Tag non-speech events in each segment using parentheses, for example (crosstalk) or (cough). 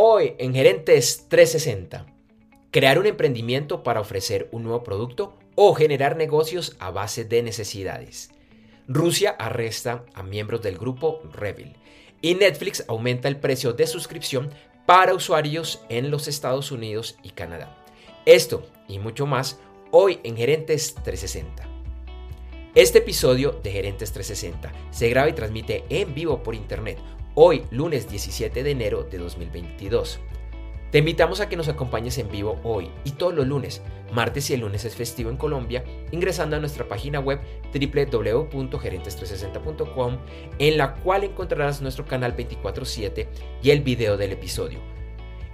Hoy en Gerentes 360, crear un emprendimiento para ofrecer un nuevo producto o generar negocios a base de necesidades. Rusia arresta a miembros del grupo Revil y Netflix aumenta el precio de suscripción para usuarios en los Estados Unidos y Canadá. Esto y mucho más hoy en Gerentes 360. Este episodio de Gerentes 360 se graba y transmite en vivo por internet hoy lunes 17 de enero de 2022. Te invitamos a que nos acompañes en vivo hoy y todos los lunes, martes y el lunes es festivo en Colombia, ingresando a nuestra página web www.gerentes360.com, en la cual encontrarás nuestro canal 24/7 y el video del episodio.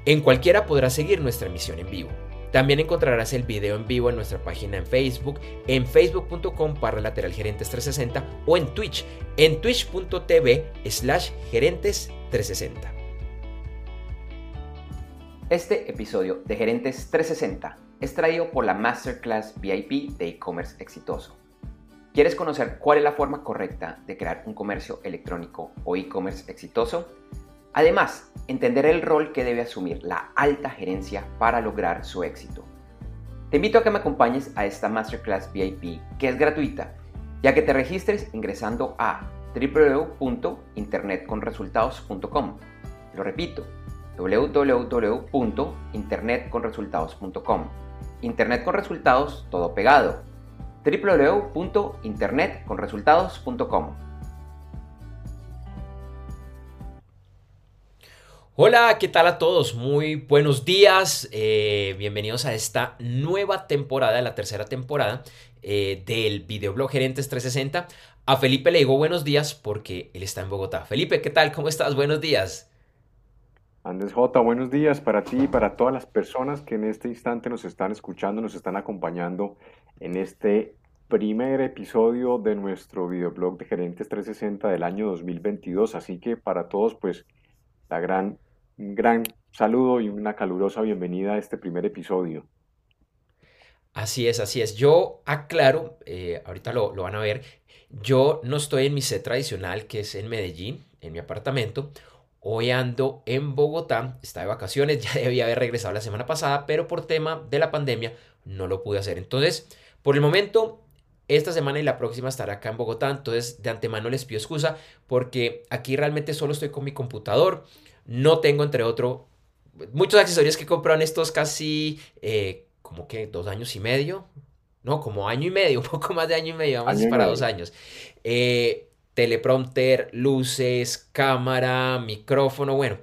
En cualquiera podrás seguir nuestra emisión en vivo. También encontrarás el video en vivo en nuestra página en Facebook, en facebook.com para lateral gerentes 360 o en Twitch, en twitch.tv slash gerentes 360. Este episodio de Gerentes 360 es traído por la Masterclass VIP de e-commerce exitoso. ¿Quieres conocer cuál es la forma correcta de crear un comercio electrónico o e-commerce exitoso? Además, entender el rol que debe asumir la alta gerencia para lograr su éxito. Te invito a que me acompañes a esta Masterclass VIP que es gratuita, ya que te registres ingresando a www.internetconresultados.com. Lo repito, www.internetconresultados.com. Internet con resultados todo pegado. www.internetconresultados.com. Hola, ¿qué tal a todos? Muy buenos días. Eh, bienvenidos a esta nueva temporada, la tercera temporada eh, del videoblog Gerentes 360. A Felipe le digo buenos días porque él está en Bogotá. Felipe, ¿qué tal? ¿Cómo estás? Buenos días. Andrés J, buenos días para ti y para todas las personas que en este instante nos están escuchando, nos están acompañando en este primer episodio de nuestro videoblog de Gerentes 360 del año 2022. Así que para todos, pues, un gran saludo y una calurosa bienvenida a este primer episodio. Así es, así es. Yo aclaro, eh, ahorita lo, van a ver, yo no estoy en mi set tradicional, que es en Medellín, en mi apartamento. Hoy ando en Bogotá, está de vacaciones, (laughs) ya debía haber regresado la semana pasada, pero por tema de la pandemia no lo pude hacer. Entonces, por el momento, esta semana y la próxima estaré acá en Bogotá, entonces de antemano les pido excusa porque aquí realmente solo estoy con mi computador. No tengo, entre otro, muchos accesorios que compraron estos casi, eh, como que dos años y medio. No, como año y medio, (laughs) un poco más de año y medio, vamos para dos años. Eh, teleprompter, luces, cámara, micrófono, bueno.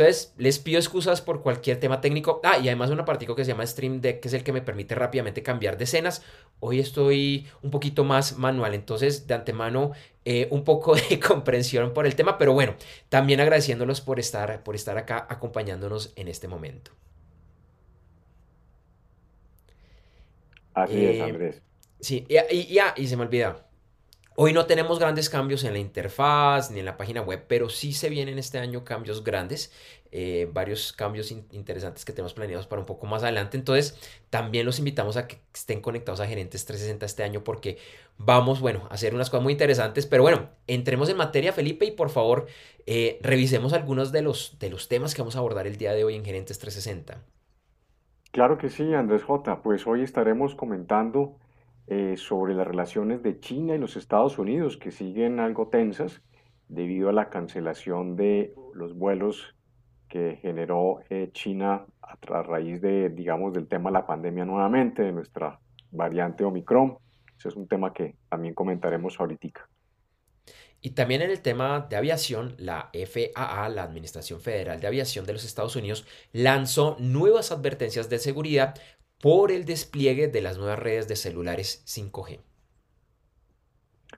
Entonces, les pido excusas por cualquier tema técnico. Ah, y además un apartico que se llama Stream Deck, que es el que me permite rápidamente cambiar de escenas. Hoy estoy un poquito más manual, entonces de antemano eh, un poco (laughs) de comprensión por el tema, pero bueno, también agradeciéndolos por estar, por estar acá acompañándonos en este momento. Así es, eh, Andrés. Sí, y, y, y se me olvida. Hoy no tenemos grandes cambios en la interfaz ni en la página web, pero sí se vienen este año cambios grandes, eh, varios cambios interesantes que tenemos planeados para un poco más adelante. Entonces, también los invitamos a que estén conectados a Gerentes 360 este año porque vamos, bueno, a hacer unas cosas muy interesantes. Pero bueno, entremos en materia, Felipe, y por favor, eh, revisemos algunos de los, de los temas que vamos a abordar el día de hoy en Gerentes 360. Claro que sí, Andrés J. Pues hoy estaremos comentando eh, sobre las relaciones de China y los Estados Unidos, que siguen algo tensas debido a la cancelación de los vuelos que generó eh, China a, raíz de, digamos, del tema de la pandemia nuevamente, de nuestra variante Omicron. Ese es un tema que también comentaremos ahorita. Y también en el tema de aviación, la FAA, la Administración Federal de Aviación de los Estados Unidos, lanzó nuevas advertencias de seguridad por el despliegue de las nuevas redes de celulares 5G.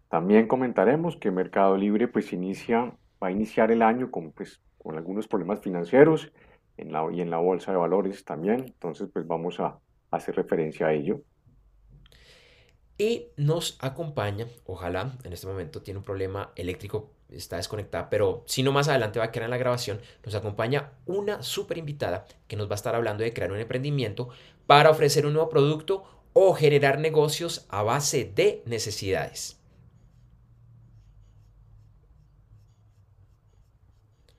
También comentaremos que Mercado Libre pues inicia, va a iniciar el año con, pues, con algunos problemas financieros en la, y en la bolsa de valores también, entonces pues vamos a hacer referencia a ello. Y nos acompaña, ojalá en este momento tiene un problema eléctrico está desconectada, pero si no más adelante va a quedar en la grabación, nos acompaña una súper invitada que nos va a estar hablando de crear un emprendimiento para ofrecer un nuevo producto o generar negocios a base de necesidades.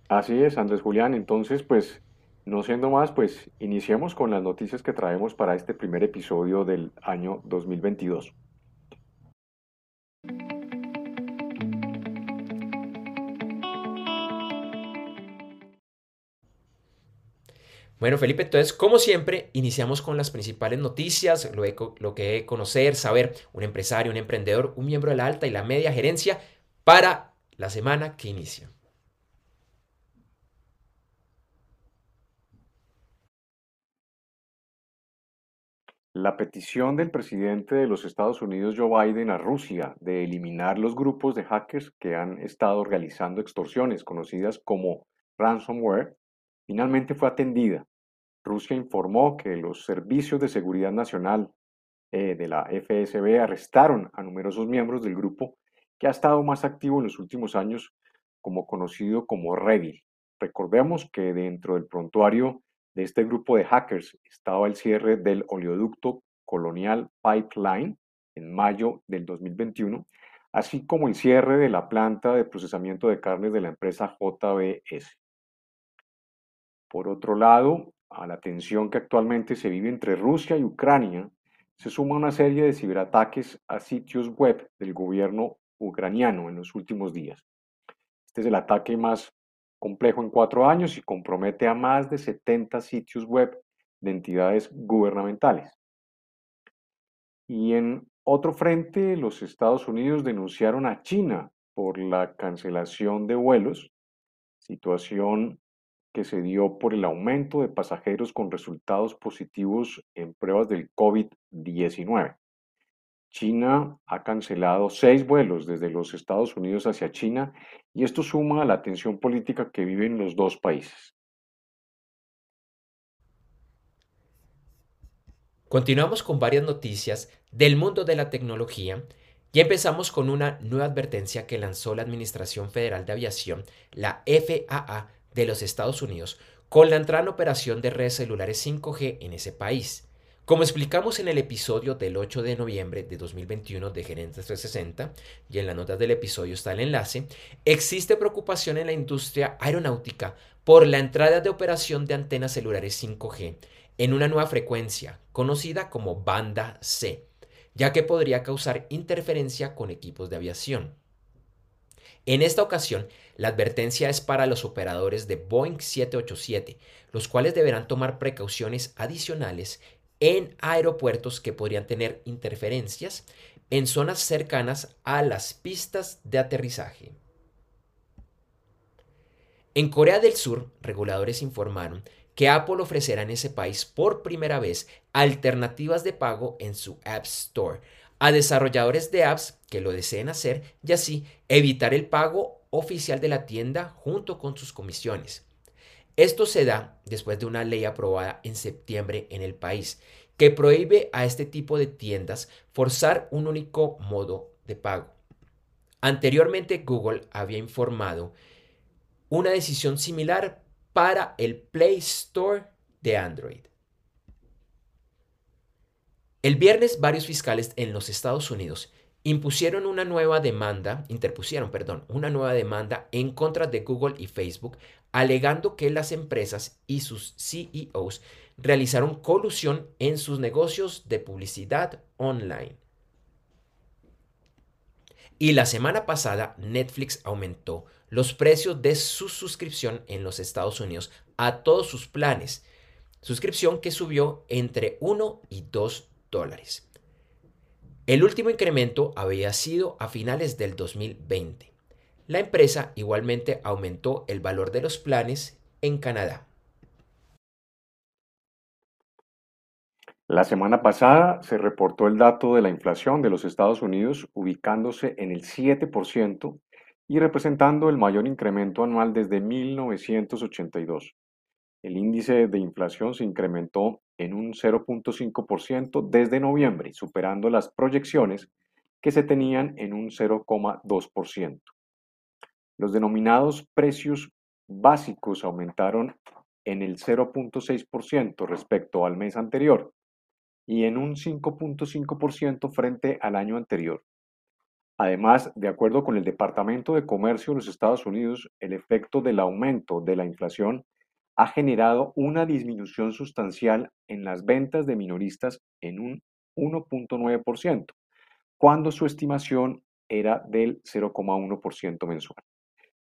Así es, Andrés Julián. Entonces, pues No siendo más, pues iniciemos con las noticias que traemos para este primer episodio del año 2022. Bueno, Felipe, entonces, como siempre, iniciamos con las principales noticias, lo, lo que debe conocer, saber un empresario, un emprendedor, un miembro de la alta y la media gerencia para la semana que inicia. La petición del presidente de los Estados Unidos, Joe Biden, a Rusia de eliminar los grupos de hackers que han estado realizando extorsiones conocidas como ransomware, finalmente fue atendida. Rusia informó que los servicios de seguridad nacional eh, de la FSB arrestaron a numerosos miembros del grupo que ha estado más activo en los últimos años, como conocido como Revil. Recordemos que dentro del prontuario de este grupo de hackers estaba el cierre del oleoducto Colonial Pipeline en mayo del 2021, así como el cierre de la planta de procesamiento de carnes de la empresa JBS. Por otro lado, a la tensión que actualmente se vive entre Rusia y Ucrania, se suma una serie de ciberataques a sitios web del gobierno ucraniano en los últimos días. Este es el ataque más complejo en cuatro años y compromete a más de 70 sitios web de entidades gubernamentales. Y en otro frente, los Estados Unidos denunciaron a China por la cancelación de vuelos, situación que se dio por el aumento de pasajeros con resultados positivos en pruebas del COVID-19. China ha cancelado seis vuelos desde los Estados Unidos hacia China y esto suma a la tensión política que viven los dos países. Continuamos con varias noticias del mundo de la tecnología y empezamos con una nueva advertencia que lanzó la Administración Federal de Aviación, la FAA, de los Estados Unidos, con la entrada en operación de redes celulares 5G en ese país. Como explicamos en el episodio del 8 de noviembre de 2021 de Gerentes 360, y en las notas del episodio está el enlace, existe preocupación en la industria aeronáutica por la entrada de operación de antenas celulares 5G en una nueva frecuencia, conocida como banda C, ya que podría causar interferencia con equipos de aviación. En esta ocasión, la advertencia es para los operadores de Boeing 787, los cuales deberán tomar precauciones adicionales en aeropuertos que podrían tener interferencias en zonas cercanas a las pistas de aterrizaje. En Corea del Sur, reguladores informaron que Apple ofrecerá en ese país por primera vez alternativas de pago en su App Store a desarrolladores de apps que lo deseen hacer y así evitar el pago oficial de la tienda junto con sus comisiones. Esto se da después de una ley aprobada en septiembre en el país que prohíbe a este tipo de tiendas forzar un único modo de pago. Anteriormente Google había informado una decisión similar para el Play Store de Android. El viernes varios fiscales en los Estados Unidos impusieron una nueva demanda, interpusieron, perdón, una nueva demanda en contra de Google y Facebook, alegando que las empresas y sus CEOs realizaron colusión en sus negocios de publicidad online. Y la semana pasada Netflix aumentó los precios de su suscripción en los Estados Unidos a todos sus planes, suscripción que subió entre 1 y 2 dólares. El último incremento había sido a finales del 2020. La empresa igualmente aumentó el valor de los planes en Canadá. La semana pasada se reportó el dato de la inflación de los Estados Unidos ubicándose en el 7% y representando el mayor incremento anual desde 1982. El índice de inflación se incrementó en un 0.5% desde noviembre, superando las proyecciones que se tenían en un 0,2%. Los denominados precios básicos aumentaron en el 0.6% respecto al mes anterior y en un 5.5% frente al año anterior. Además, de acuerdo con el Departamento de Comercio de los Estados Unidos, el efecto del aumento de la inflación ha generado una disminución sustancial en las ventas de minoristas en un 1.9%, cuando su estimación era del 0,1% mensual.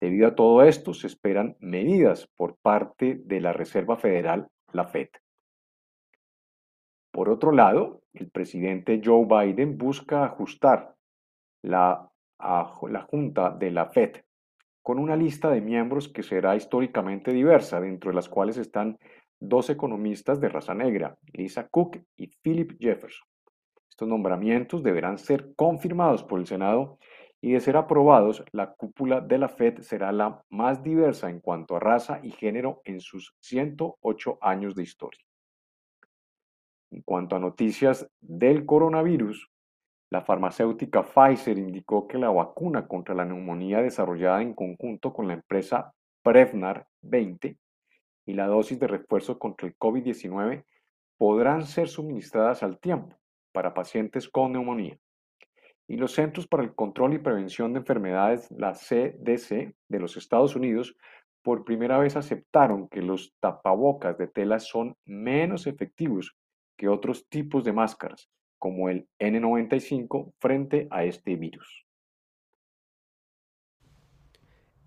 Debido a todo esto, se esperan medidas por parte de la Reserva Federal, la Fed. Por otro lado, el presidente Joe Biden busca ajustar la, la Junta de la Fed con una lista de miembros que será históricamente diversa, dentro de las cuales están dos economistas de raza negra, Lisa Cook y Philip Jefferson. Estos nombramientos deberán ser confirmados por el Senado y de ser aprobados, la cúpula de la Fed será la más diversa en cuanto a raza y género en sus 108 años de historia. En cuanto a noticias del coronavirus, la farmacéutica Pfizer indicó que la vacuna contra la neumonía desarrollada en conjunto con la empresa Prevnar 20 y la dosis de refuerzo contra el COVID-19 podrán ser suministradas al tiempo para pacientes con neumonía. Y los Centros para el Control y Prevención de Enfermedades, la CDC de los Estados Unidos, por primera vez aceptaron que los tapabocas de tela son menos efectivos que otros tipos de máscaras, como el N95, frente a este virus.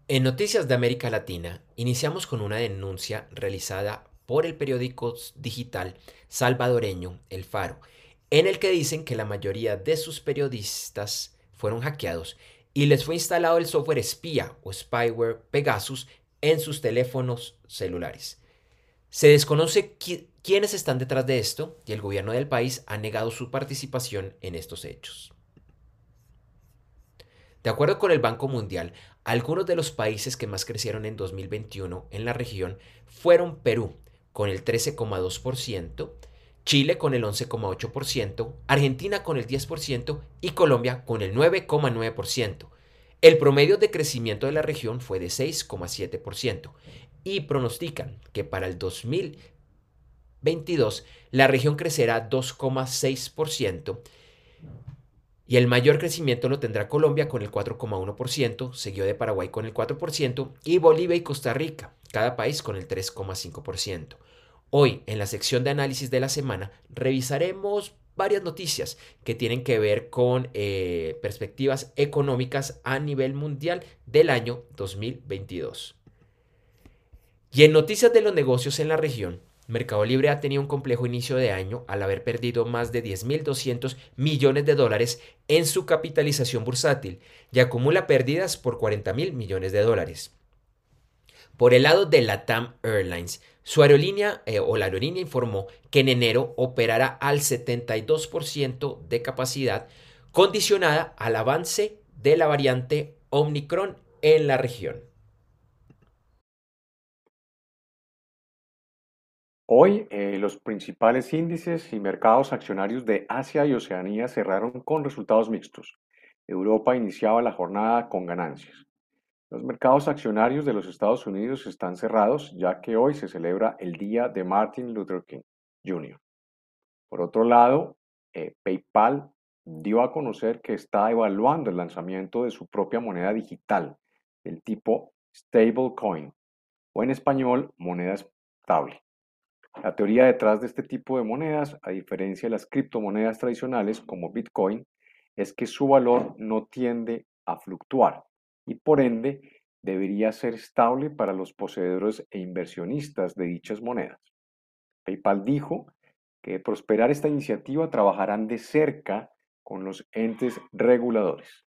En Noticias de América Latina, iniciamos con una denuncia realizada por el periódico digital salvadoreño El Faro, en el que dicen que la mayoría de sus periodistas fueron hackeados y les fue instalado el software espía o spyware Pegasus en sus teléfonos celulares. Se desconoce quiénes están detrás de esto y el gobierno del país ha negado su participación en estos hechos. De acuerdo con el Banco Mundial, algunos de los países que más crecieron en 2021 en la región fueron Perú, con el 13,2%, Chile con el 11,8%, Argentina con el 10% y Colombia con el 9,9%. El promedio de crecimiento de la región fue de 6,7% y pronostican que para el 2022 la región crecerá 2,6% y el mayor crecimiento lo tendrá Colombia con el 4,1%, seguido de Paraguay con el 4% y Bolivia y Costa Rica, cada país con el 3,5%. Hoy, en la sección de análisis de la semana, revisaremos varias noticias que tienen que ver con eh, perspectivas económicas a nivel mundial del año 2022. Y en noticias de los negocios en la región, Mercado Libre ha tenido un complejo inicio de año al haber perdido más de 10.200 millones de dólares en su capitalización bursátil y acumula pérdidas por 40.000 millones de dólares. Por el lado de Latam Airlines, su aerolínea eh, o la aerolínea informó que en enero operará al 72% de capacidad, condicionada al avance de la variante Omicron en la región. Hoy eh, los principales índices y mercados accionarios de Asia y Oceanía cerraron con resultados mixtos. Europa iniciaba la jornada con ganancias. Los mercados accionarios de los Estados Unidos están cerrados ya que hoy se celebra el día de Martin Luther King Jr. Por otro lado, eh, PayPal dio a conocer que está evaluando el lanzamiento de su propia moneda digital, del tipo stablecoin, o en español, moneda estable. La teoría detrás de este tipo de monedas, a diferencia de las criptomonedas tradicionales como Bitcoin, es que su valor no tiende a fluctuar y por ende debería ser estable para los poseedores e inversionistas de dichas monedas. PayPal dijo que de prosperar esta iniciativa trabajarán de cerca con los entes reguladores.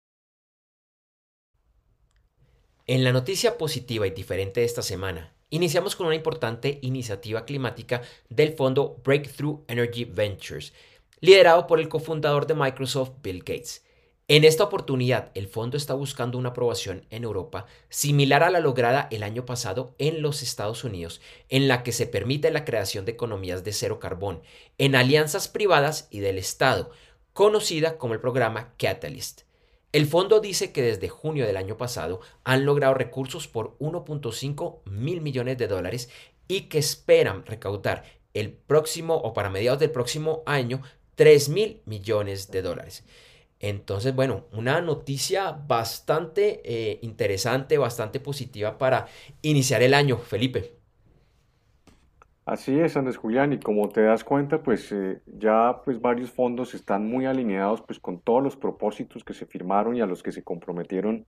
En la noticia positiva y diferente de esta semana, iniciamos con una importante iniciativa climática del fondo Breakthrough Energy Ventures, liderado por el cofundador de Microsoft, Bill Gates. En esta oportunidad, el fondo está buscando una aprobación en Europa similar a la lograda el año pasado en los Estados Unidos, en la que se permite la creación de economías de cero carbón en alianzas privadas y del Estado, conocida como el programa Catalyst. El fondo dice que desde junio del año pasado han logrado recursos por 1.5 mil millones de dólares y que esperan recaudar el próximo o para mediados del próximo año 3 mil millones de dólares. Entonces, bueno, una noticia bastante eh, interesante, bastante positiva para iniciar el año, Felipe. Así es, Andrés Julián, y como te das cuenta, pues eh, ya pues varios fondos están muy alineados pues con todos los propósitos que se firmaron y a los que se comprometieron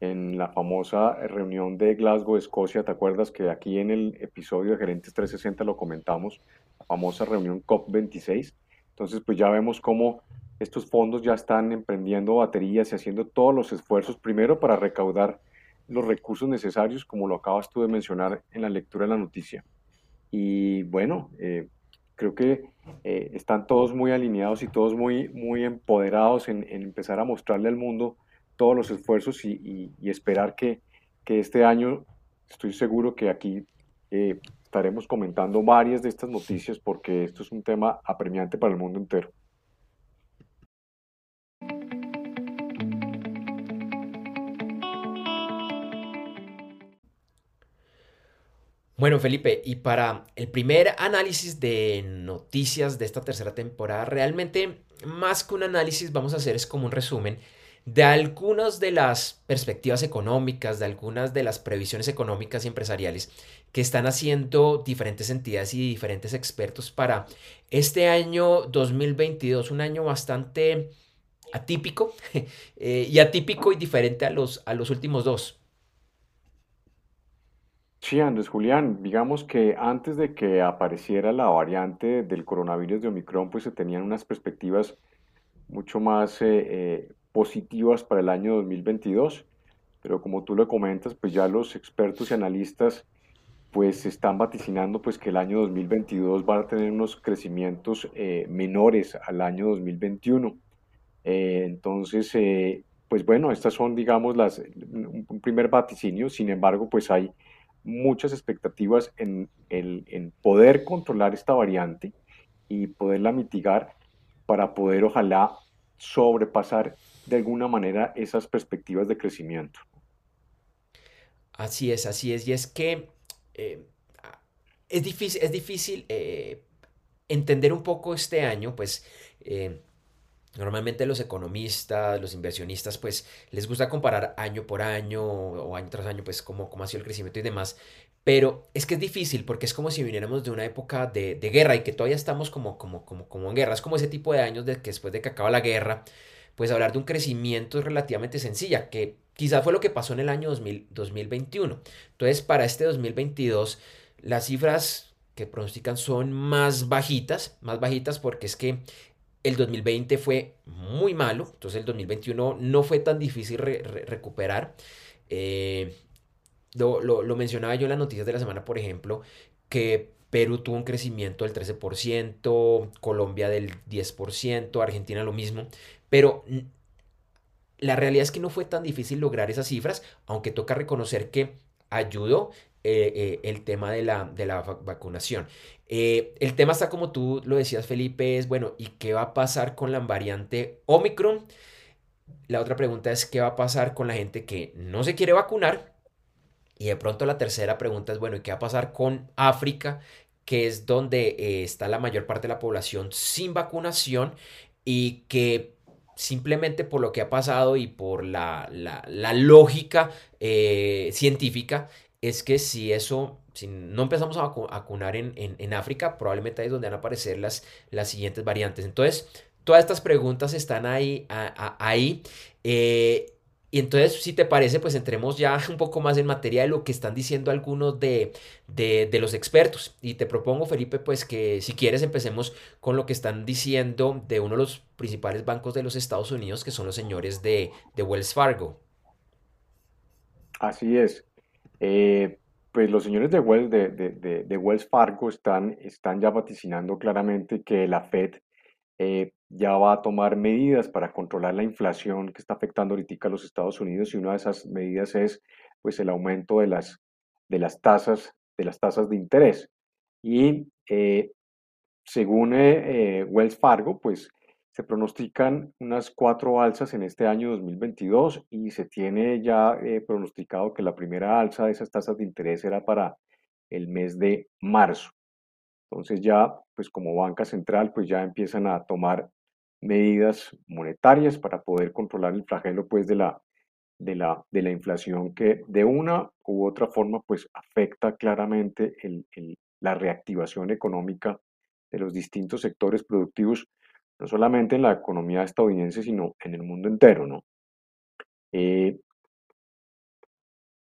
en la famosa reunión de Glasgow, Escocia. ¿Te acuerdas que aquí en el episodio de Gerentes 360 lo comentamos? La famosa reunión COP26. Entonces, pues ya vemos cómo estos fondos ya están emprendiendo baterías y haciendo todos los esfuerzos, primero para recaudar los recursos necesarios, como lo acabas tú de mencionar en la lectura de la noticia y bueno, eh, creo que eh, están todos muy alineados y todos muy, muy empoderados en, empezar a mostrarle al mundo todos los esfuerzos y, esperar que, que, este año, estoy seguro que aquí eh, estaremos comentando varias de estas noticias porque esto es un tema apremiante para el mundo entero. Bueno, Felipe, y para el primer análisis de noticias de esta tercera temporada, realmente más que un análisis vamos a hacer es como un resumen de algunas de las perspectivas económicas, de algunas de las previsiones económicas y empresariales que están haciendo diferentes entidades y diferentes expertos para este año 2022, un año bastante atípico (laughs) eh, y atípico y diferente a los, a los últimos dos. Sí, Andrés Julián, digamos que antes de que apareciera la variante del coronavirus de Omicron, pues se tenían unas perspectivas mucho más eh, eh, positivas para el año 2022, pero como tú lo comentas, pues ya los expertos y analistas pues están vaticinando pues que el año 2022 va a tener unos crecimientos eh, menores al año 2021. entonces, pues bueno, estas son digamos las, un primer vaticinio, sin embargo, pues hay muchas expectativas en, en poder controlar esta variante y poderla mitigar para poder ojalá sobrepasar de alguna manera esas perspectivas de crecimiento. Así es, así es. Y es que eh, es difícil, es difícil eh, entender un poco este año, pues eh, Normalmente los economistas, los inversionistas, pues les gusta comparar año por año o año tras año, pues cómo, cómo ha sido el crecimiento y demás. Pero es que es difícil porque es como si viniéramos de una época de, de guerra y que todavía estamos como, como, como, como en guerra. Es como ese tipo de años de que después de que acaba la guerra, pues hablar de un crecimiento es relativamente sencilla, que quizás fue lo que pasó en el año 2000, 2021. Entonces, para este 2022, las cifras que pronostican son más bajitas, más bajitas porque es que el 2020 fue muy malo, entonces el 2021 no fue tan difícil recuperar. Eh, lo, mencionaba yo en las noticias de la semana, por ejemplo, que Perú tuvo un crecimiento del 13%, Colombia del 10%, Argentina lo mismo, pero la realidad es que no fue tan difícil lograr esas cifras, aunque toca reconocer que ayudó eh, eh, el tema de la, de la vacunación. Eh, el tema está como tú lo decías, Felipe, es, bueno, ¿y qué va a pasar con la variante Omicron? La otra pregunta es, ¿qué va a pasar con la gente que no se quiere vacunar? Y de pronto la tercera pregunta es, bueno, ¿y qué va a pasar con África? que es donde está la mayor parte de la población sin vacunación y que simplemente por lo que ha pasado y por la, lógica científica, es que si eso, si no empezamos a vacunar en, en, África, probablemente ahí es donde van a aparecer las, las siguientes variantes. Entonces, todas estas preguntas están ahí. ahí eh, y entonces, si te parece, pues entremos ya (laughs) un poco más en materia de lo que están diciendo algunos de, de, de, los expertos. Y te propongo, Felipe, pues que si quieres empecemos con lo que están diciendo de uno de los principales bancos de los Estados Unidos, que son los señores de, de Wells Fargo. Así es. Eh, pues los señores de Wells, de, Wells Fargo están, están ya vaticinando claramente que la Fed eh, ya va a tomar medidas para controlar la inflación que está afectando ahorita a los Estados Unidos y una de esas medidas es pues el aumento de las, de las tasas de las tasas de interés. Y eh, según Wells Fargo, pues se pronostican unas cuatro alzas en este año 2022 y se tiene ya eh, pronosticado que la primera alza de esas tasas de interés era para el mes de marzo. Entonces ya, pues como banca central, pues ya empiezan a tomar medidas monetarias para poder controlar el flagelo pues de la, de la, de la inflación que de una u otra forma pues afecta claramente la reactivación económica de los distintos sectores productivos, no solamente en la economía estadounidense, sino en el mundo entero, ¿no? Eh,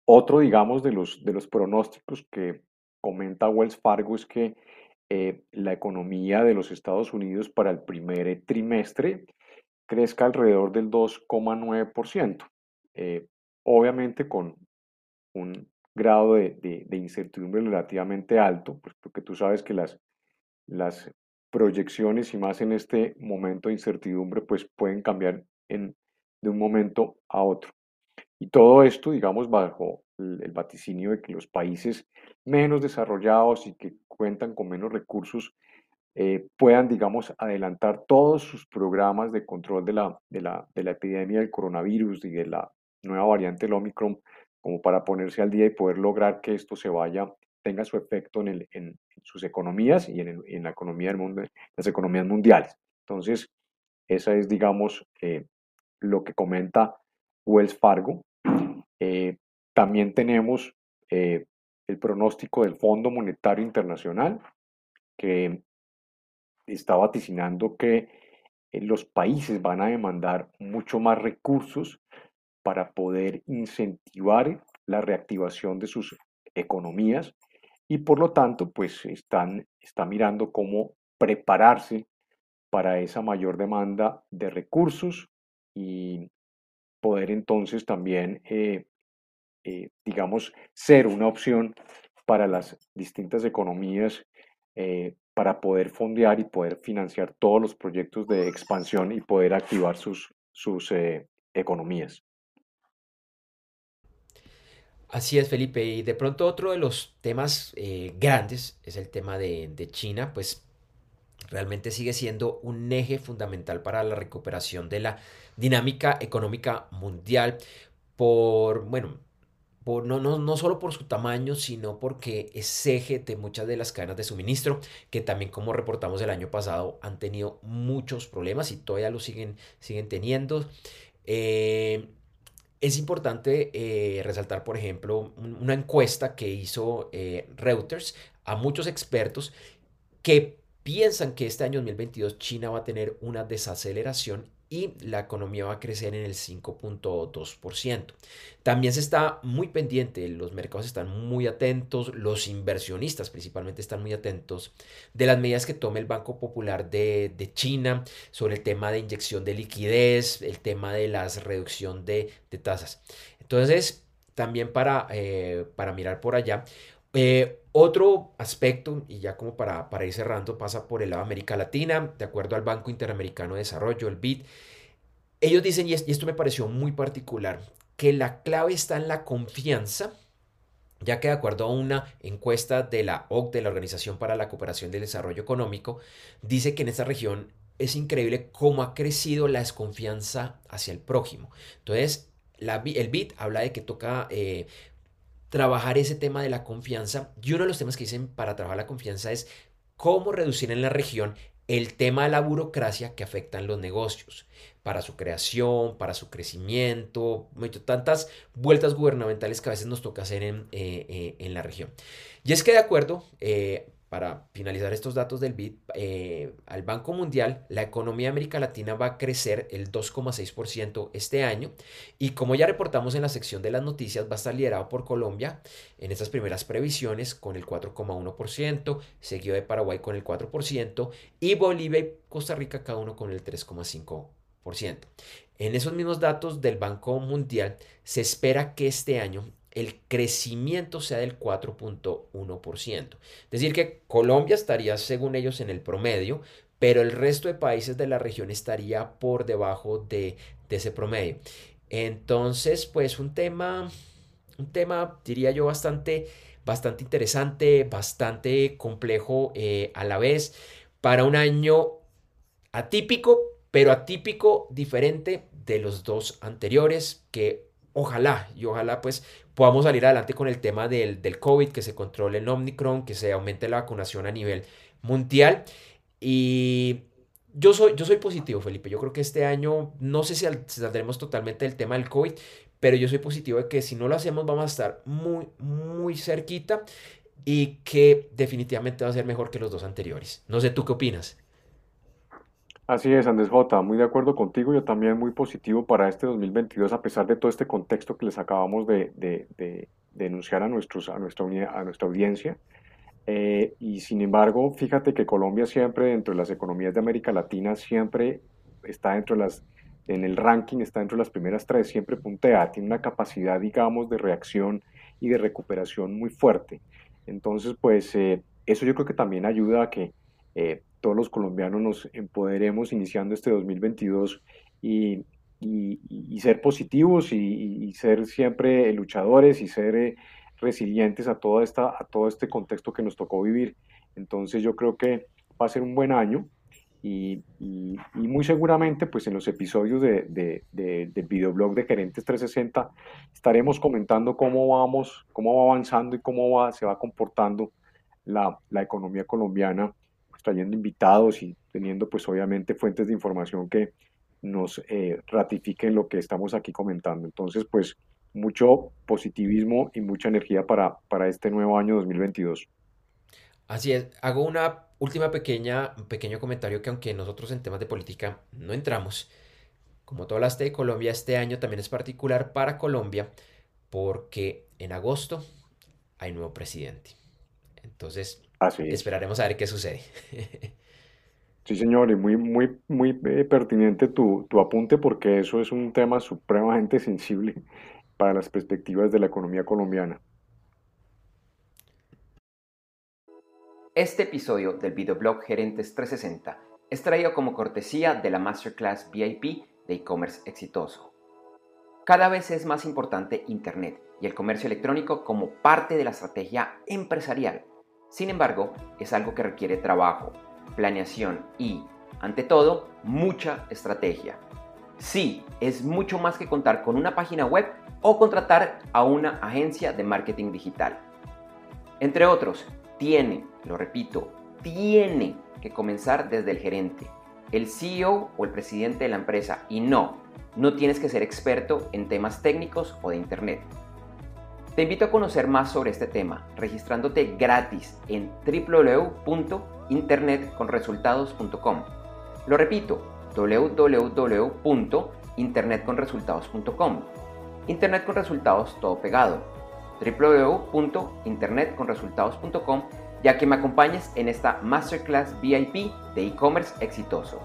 otro, digamos, de los, de los pronósticos que comenta Wells Fargo es que eh, la economía de los Estados Unidos para el primer trimestre crezca alrededor del 2,9%. Eh, obviamente con un grado de, incertidumbre relativamente alto, pues porque tú sabes que las, las proyecciones y más en este momento de incertidumbre pues pueden cambiar en, de un momento a otro. Y todo esto, digamos, bajo el, vaticinio de que los países menos desarrollados y que cuentan con menos recursos eh, puedan, digamos, adelantar todos sus programas de control de la, de la, de la epidemia del coronavirus y de la nueva variante del Omicron, como para ponerse al día y poder lograr que esto se vaya, tenga su efecto en, sus economías y en, en, la economía del mundo, las economías mundiales. Entonces, esa es, digamos, eh, lo que comenta Wells Fargo. Eh, también tenemos eh, el pronóstico del Fondo Monetario Internacional, que está vaticinando que los países van a demandar mucho más recursos para poder incentivar la reactivación de sus economías y por lo tanto pues están, mirando cómo prepararse para esa mayor demanda de recursos y poder entonces también, eh, eh, digamos, ser una opción para las distintas economías eh, para poder fondear y poder financiar todos los proyectos de expansión y poder activar sus, sus economías. Así es, Felipe. Y de pronto otro de los temas eh, grandes es el tema de, China, pues realmente sigue siendo un eje fundamental para la recuperación de la dinámica económica mundial por, bueno, no, no, no solo por su tamaño, sino porque es eje de muchas de las cadenas de suministro, que también como reportamos el año pasado han tenido muchos problemas y todavía lo siguen, siguen teniendo. Eh, es importante eh, resaltar, por ejemplo, una encuesta que hizo eh, Reuters a muchos expertos que piensan que este año 2022 China va a tener una desaceleración y la economía va a crecer en el 5.2%. También se está muy pendiente, los mercados están muy atentos, los inversionistas principalmente están muy atentos de las medidas que tome el Banco Popular de, China sobre el tema de inyección de liquidez, el tema de la reducción de, tasas. Entonces, también para, eh, para mirar por allá, eh, otro aspecto, y ya como para, para ir cerrando, pasa por el lado de América Latina, de acuerdo al Banco Interamericano de Desarrollo, el BID. Ellos dicen, y esto me pareció muy particular, que la clave está en la confianza, ya que de acuerdo a una encuesta de la OCDE, la Organización para la Cooperación del Desarrollo Económico, dice que en esta región es increíble cómo ha crecido la desconfianza hacia el prójimo. Entonces, el BID habla de que toca eh, trabajar ese tema de la confianza. Y uno de los temas que dicen para trabajar la confianza es cómo reducir en la región el tema de la burocracia que afectan los negocios para su creación, para su crecimiento, tantas vueltas gubernamentales que a veces nos toca hacer en, eh, eh, la región. Y es que de acuerdo, eh, para finalizar estos datos del BID, eh, al Banco Mundial, la economía de América Latina va a crecer el 2,6% este año y como ya reportamos en la sección de las noticias, va a estar liderado por Colombia en estas primeras previsiones con el 4,1%, seguido de Paraguay con el 4% y Bolivia y Costa Rica cada uno con el 3,5%. En esos mismos datos del Banco Mundial, se espera que este año el crecimiento sea del 4.1%. Es decir, que Colombia estaría, según ellos, en el promedio, pero el resto de países de la región estaría por debajo de, ese promedio. Entonces, pues un tema, un tema, diría yo, bastante, bastante interesante, bastante complejo eh, a la vez, para un año atípico, pero atípico diferente de los dos anteriores, que ojalá y ojalá pues podamos salir adelante con el tema del, del COVID, que se controle el Omicron, que se aumente la vacunación a nivel mundial. Y yo soy, yo soy positivo, Felipe. Yo creo que este año, no sé si saldremos totalmente del tema del COVID, pero yo soy positivo de que si no lo hacemos vamos a estar muy, muy cerquita y que definitivamente va a ser mejor que los dos anteriores. No sé, ¿tú qué opinas? Así es, Andrés J. Muy de acuerdo contigo. Yo también muy positivo para este 2022, a pesar de todo este contexto que les acabamos de, de, denunciar a, nuestros, a nuestra audiencia. Eh, y sin embargo, fíjate que Colombia siempre, dentro de las economías de América Latina, siempre está dentro de las, en el ranking, está dentro de las primeras tres, siempre puntea, tiene una capacidad, digamos, de reacción y de recuperación muy fuerte. Entonces, pues eh, eso yo creo que también ayuda a que eh, todos los colombianos nos empoderemos iniciando este 2022 y, y, ser positivos y, ser siempre luchadores y ser eh, resilientes a, toda esta, a todo este contexto que nos tocó vivir. Entonces yo creo que va a ser un buen año y, muy seguramente pues en los episodios de, de, del videoblog de Gerentes 360 estaremos comentando cómo vamos, cómo va avanzando y cómo va, se va comportando la, la economía colombiana trayendo invitados y teniendo pues obviamente fuentes de información que nos eh, ratifiquen lo que estamos aquí comentando. Entonces pues mucho positivismo y mucha energía para, para este nuevo año 2022. Así es, hago una última pequeña, un pequeño comentario que aunque nosotros en temas de política no entramos, como tú hablaste de Colombia, este año también es particular para Colombia porque en agosto hay nuevo presidente. Entonces, Esperaremos a ver qué sucede. (laughs) Sí, señor, y muy, muy, muy eh, pertinente tu, tu apunte porque eso es un tema supremamente sensible para las perspectivas de la economía colombiana. Este episodio del videoblog Gerentes 360 es traído como cortesía de la Masterclass VIP de e-commerce exitoso. Cada vez es más importante Internet y el comercio electrónico como parte de la estrategia empresarial sin embargo, es algo que requiere trabajo, planeación y, ante todo, mucha estrategia. Sí, es mucho más que contar con una página web o contratar a una agencia de marketing digital. Entre otros, tiene, lo repito, tiene que comenzar desde el gerente, el CEO o el presidente de la empresa y no, no tienes que ser experto en temas técnicos o de Internet. Te invito a conocer más sobre este tema registrándote gratis en www.internetconresultados.com. Lo repito, www.internetconresultados.com. Internet con resultados todo pegado. www.internetconresultados.com ya que me acompañes en esta Masterclass VIP de e-commerce exitoso.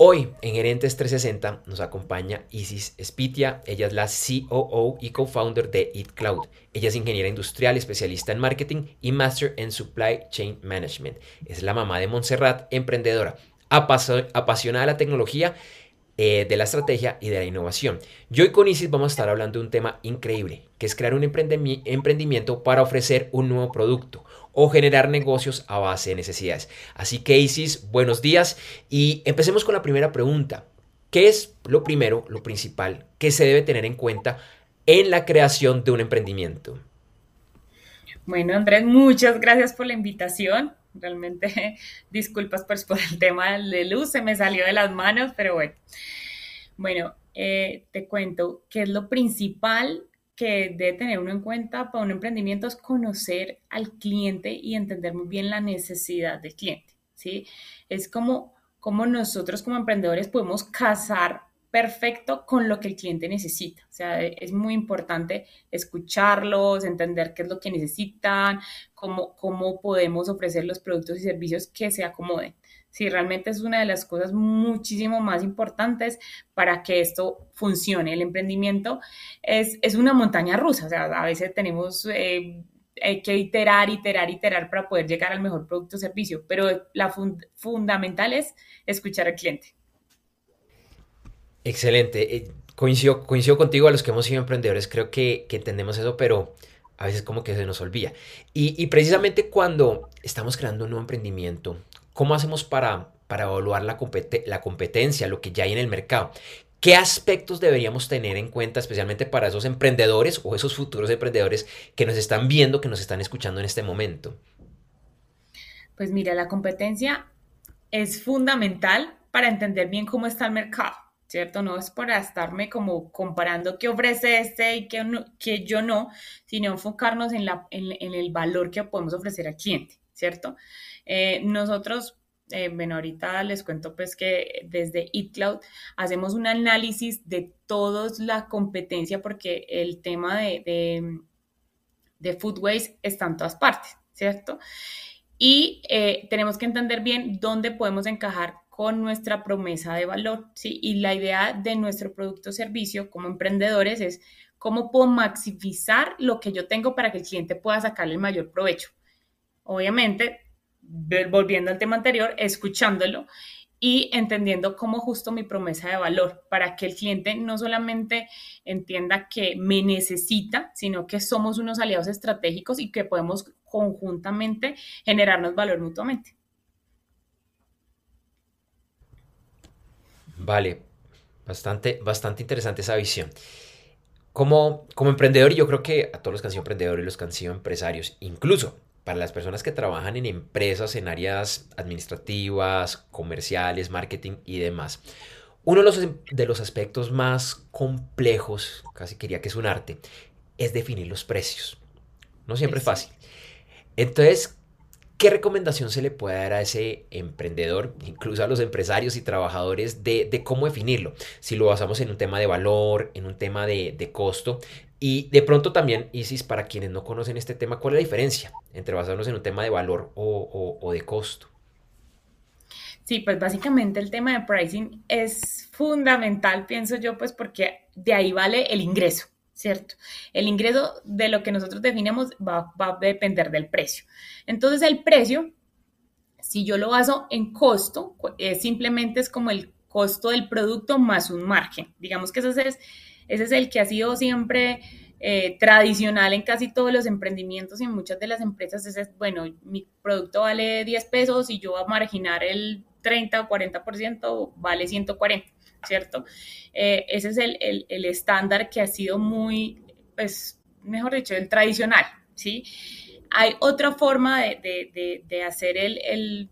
Hoy en Gerentes 360 nos acompaña Isis Spitia. Ella es la COO y co-founder de EatCloud. Ella es ingeniera industrial, especialista en marketing y master en supply chain management. Es la mamá de Montserrat, emprendedora, apasionada de la tecnología, eh, de la estrategia y de la innovación. Yo y con Isis vamos a estar hablando de un tema increíble, que es crear un emprendimiento para ofrecer un nuevo producto o generar negocios a base de necesidades. Así que Isis, buenos días y empecemos con la primera pregunta. ¿Qué es lo primero, lo principal que se debe tener en cuenta en la creación de un emprendimiento? Bueno, Andrés, muchas gracias por la invitación. Realmente (laughs) disculpas pues, por el tema de luz, se me salió de las manos, pero bueno. Bueno, eh, te cuento que es lo principal que debe tener uno en cuenta para un emprendimiento es conocer al cliente y entender muy bien la necesidad del cliente, ¿sí? Es como, como nosotros como emprendedores podemos casar perfecto con lo que el cliente necesita. O sea, es muy importante escucharlos, entender qué es lo que necesitan, cómo, cómo podemos ofrecer los productos y servicios que se acomoden. Sí, realmente es una de las cosas muchísimo más importantes para que esto funcione. El emprendimiento es, es una montaña rusa, o sea, a veces tenemos eh, que iterar, iterar, iterar para poder llegar al mejor producto o servicio, pero la fundamental es escuchar al cliente. Excelente. Eh, coincido, coincido contigo a los que hemos sido emprendedores, creo que, que entendemos eso, pero a veces como que se nos olvida. Y, y, precisamente cuando estamos creando un nuevo emprendimiento, ¿Cómo hacemos para, para evaluar la, la competencia, lo que ya hay en el mercado? ¿Qué aspectos deberíamos tener en cuenta, especialmente para esos emprendedores o esos futuros emprendedores que nos están viendo, que nos están escuchando en este momento? Pues mira, la competencia es fundamental para entender bien cómo está el mercado. ¿Cierto? No es para estarme como comparando qué ofrece este y qué, que yo no, sino enfocarnos en, la, en, el valor que podemos ofrecer al cliente, ¿cierto? Eh, nosotros, eh, bueno, ahorita les cuento pues que desde eCloud hacemos un análisis de toda la competencia porque el tema de, de, de food waste está en todas partes, ¿cierto? Y eh, tenemos que entender bien dónde podemos encajar con nuestra promesa de valor, ¿sí? Y la idea de nuestro producto o servicio como emprendedores es cómo puedo maximizar lo que yo tengo para que el cliente pueda sacarle el mayor provecho. Obviamente, volviendo al tema anterior, escuchándolo y entendiendo cómo justo mi promesa de valor para que el cliente no solamente entienda que me necesita, sino que somos unos aliados estratégicos y que podemos conjuntamente generarnos valor mutuamente. Vale, bastante, bastante interesante esa visión. Como, como emprendedor, yo creo que a todos los que han sido emprendedores, los que han sido empresarios, incluso para las personas que trabajan en empresas en áreas administrativas, comerciales, marketing y demás, uno de los, de los aspectos más complejos, casi quería que es un arte, es definir los precios. No siempre es fácil. Entonces, ¿Qué recomendación se le puede dar a ese emprendedor, incluso a los empresarios y trabajadores, de, cómo definirlo? Si lo basamos en un tema de valor, en un tema de, costo. Y de pronto también, Isis, para quienes no conocen este tema, ¿cuál es la diferencia entre basarnos en un tema de valor o de costo? Sí, pues básicamente el tema de pricing es fundamental, pienso yo, pues porque de ahí vale el ingreso. ¿Cierto? El ingreso de lo que nosotros definimos va, a depender del precio. Entonces, el precio, si yo lo baso en costo, simplemente es como el costo del producto más un margen. Digamos que ese es, ese es el que ha sido siempre eh, tradicional en casi todos los emprendimientos y en muchas de las empresas. es, bueno, mi producto vale 10 pesos y yo voy a marginar el 30 o 40%, vale 140. ¿Cierto? Eh, ese es el, estándar que ha sido muy, pues, mejor dicho, el tradicional, ¿sí? Hay otra forma de, hacer el,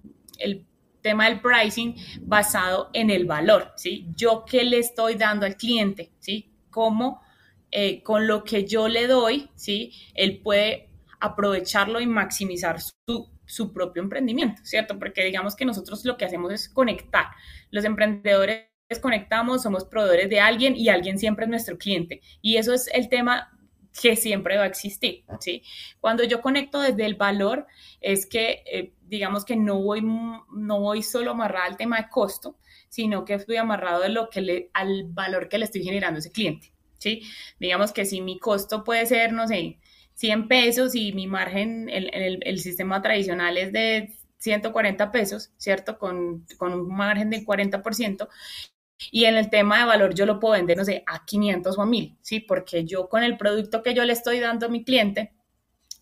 tema del pricing basado en el valor, ¿sí? Yo qué le estoy dando al cliente, ¿sí? Cómo eh, con lo que yo le doy, ¿sí? Él puede aprovecharlo y maximizar su, su propio emprendimiento, ¿cierto? Porque digamos que nosotros lo que hacemos es conectar. Los emprendedores conectamos, somos proveedores de alguien y alguien siempre es nuestro cliente. Y eso es el tema que siempre va a existir, ¿sí? Cuando yo conecto desde el valor, es que, eh, digamos que no voy, no voy solo amarrado al tema de costo, sino que estoy amarrado de lo que le, al valor que le estoy generando a ese cliente, ¿sí? Digamos que si mi costo puede ser, no sé, 100 pesos y mi margen, el, el, el sistema tradicional es de 140 pesos, ¿cierto? Con, con un margen del 40%. Y en el tema de valor yo lo puedo vender, no sé, a 500 o a 1000, ¿sí? Porque yo con el producto que yo le estoy dando a mi cliente,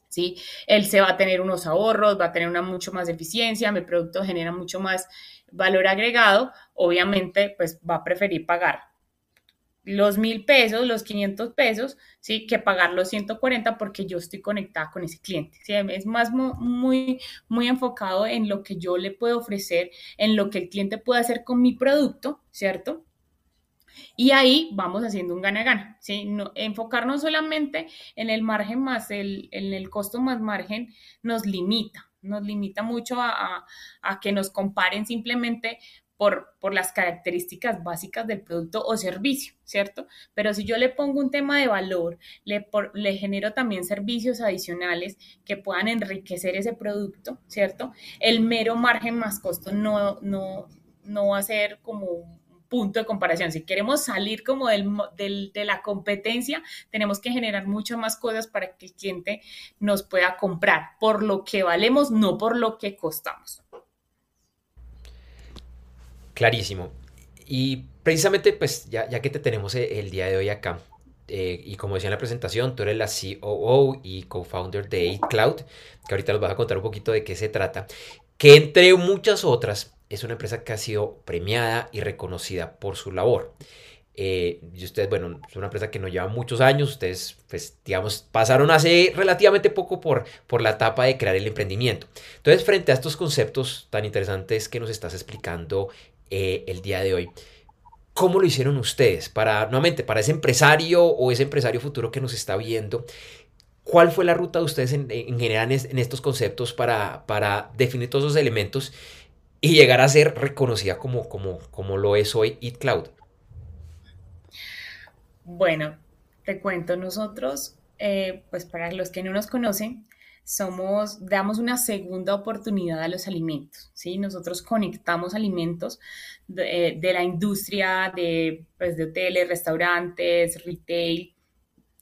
¿sí? Él se va a tener unos ahorros, va a tener una mucho más eficiencia, mi producto genera mucho más valor agregado, obviamente pues va a preferir pagar los mil pesos, los 500 pesos, ¿sí? Que pagar los 140 porque yo estoy conectada con ese cliente. ¿sí? Es más muy, muy enfocado en lo que yo le puedo ofrecer, en lo que el cliente puede hacer con mi producto, ¿cierto? Y ahí vamos haciendo un gana-gana, ¿sí? No, enfocarnos solamente en el margen más, el, en el costo más margen nos limita, nos limita mucho a, a que nos comparen simplemente por, las características básicas del producto o servicio, ¿cierto? Pero si yo le pongo un tema de valor, le, le genero también servicios adicionales que puedan enriquecer ese producto, ¿cierto? El mero margen más costo no, no, no va a ser como un punto de comparación. Si queremos salir como del, del, de la competencia, tenemos que generar muchas más cosas para que el cliente nos pueda comprar por lo que valemos, no por lo que costamos. Clarísimo. Y precisamente, pues ya, ya que te tenemos e, el día de hoy acá, eh, y como decía en la presentación, tú eres la COO y co-founder de Cloud, que ahorita nos vas a contar un poquito de qué se trata, que entre muchas otras es una empresa que ha sido premiada y reconocida por su labor. Eh, y ustedes, bueno, es una empresa que no lleva muchos años, ustedes, pues, digamos, pasaron hace relativamente poco por, por la etapa de crear el emprendimiento. Entonces, frente a estos conceptos tan interesantes que nos estás explicando, eh, el día de hoy. ¿Cómo lo hicieron ustedes? Para, nuevamente, para ese empresario o ese empresario futuro que nos está viendo, ¿cuál fue la ruta de ustedes en, general en, estos conceptos para, para definir todos esos elementos y llegar a ser reconocida como, como, como lo es hoy EatCloud? Bueno, te cuento, nosotros, eh, pues para los que no nos conocen, somos, damos una segunda oportunidad a los alimentos, ¿sí? Nosotros conectamos alimentos de, eh, la industria de, pues, de hoteles, restaurantes, retail,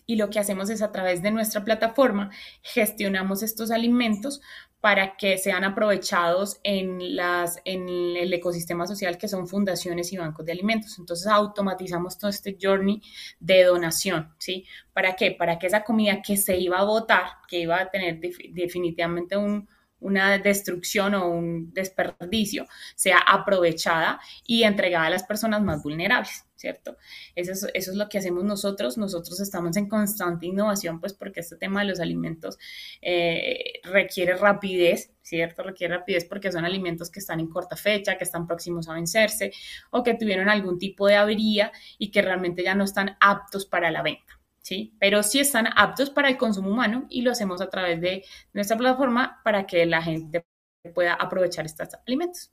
y lo que hacemos es a través de nuestra plataforma gestionamos estos alimentos para que sean aprovechados en, las, en el ecosistema social que son fundaciones y bancos de alimentos. Entonces automatizamos todo este journey de donación, ¿sí? ¿Para qué? Para que esa comida que se iba a botar, que iba a tener definitivamente un, una destrucción o un desperdicio sea aprovechada y entregada a las personas más vulnerables, ¿cierto? Eso es, lo que hacemos nosotros. Nosotros estamos en constante innovación, pues porque este tema de los alimentos eh, requiere rapidez, ¿cierto? Requiere rapidez porque son alimentos que están en corta fecha, que están próximos a vencerse o que tuvieron algún tipo de avería y que realmente ya no están aptos para la venta. ¿Sí? Pero sí están aptos para el consumo humano y lo hacemos a través de nuestra plataforma para que la gente pueda aprovechar estos alimentos.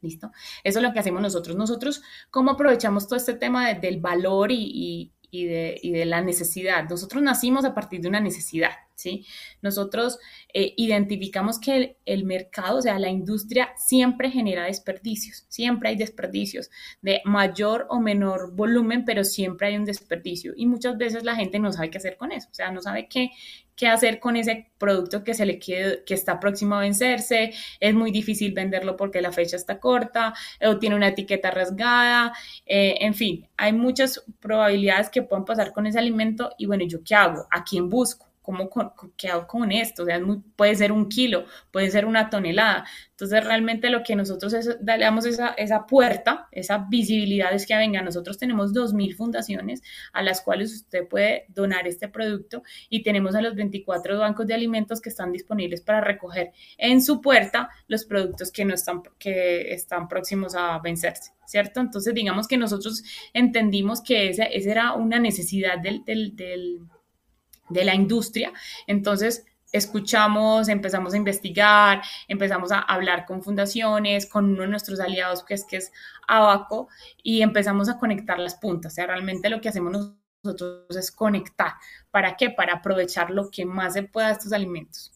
¿Listo? Eso es lo que hacemos nosotros. Nosotros, ¿cómo aprovechamos todo este tema del valor y, y, de, y de la necesidad? Nosotros nacimos a partir de una necesidad. ¿Sí? Nosotros eh, identificamos que el, mercado, o sea, la industria siempre genera desperdicios, siempre hay desperdicios de mayor o menor volumen, pero siempre hay un desperdicio y muchas veces la gente no sabe qué hacer con eso, o sea, no sabe qué, qué hacer con ese producto que se le quede, que está próximo a vencerse, es muy difícil venderlo porque la fecha está corta o tiene una etiqueta rasgada, eh, en fin, hay muchas probabilidades que puedan pasar con ese alimento y bueno, ¿yo qué hago? ¿A quién busco? ¿Cómo, qué con esto? O sea, puede ser un kilo, puede ser una tonelada. Entonces, realmente lo que nosotros es, damos esa, esa puerta, esa visibilidad es que venga, nosotros tenemos 2.000 fundaciones a las cuales usted puede donar este producto y tenemos a los 24 bancos de alimentos que están disponibles para recoger en su puerta los productos que no están, que están próximos a vencerse. ¿Cierto? Entonces, digamos que nosotros entendimos que esa, era una necesidad del, del de la industria. Entonces, escuchamos, empezamos a investigar, empezamos a hablar con fundaciones, con uno de nuestros aliados, que es, Abaco, y empezamos a conectar las puntas. O sea, realmente lo que hacemos nosotros es conectar. ¿Para qué? Para aprovechar lo que más se pueda de estos alimentos.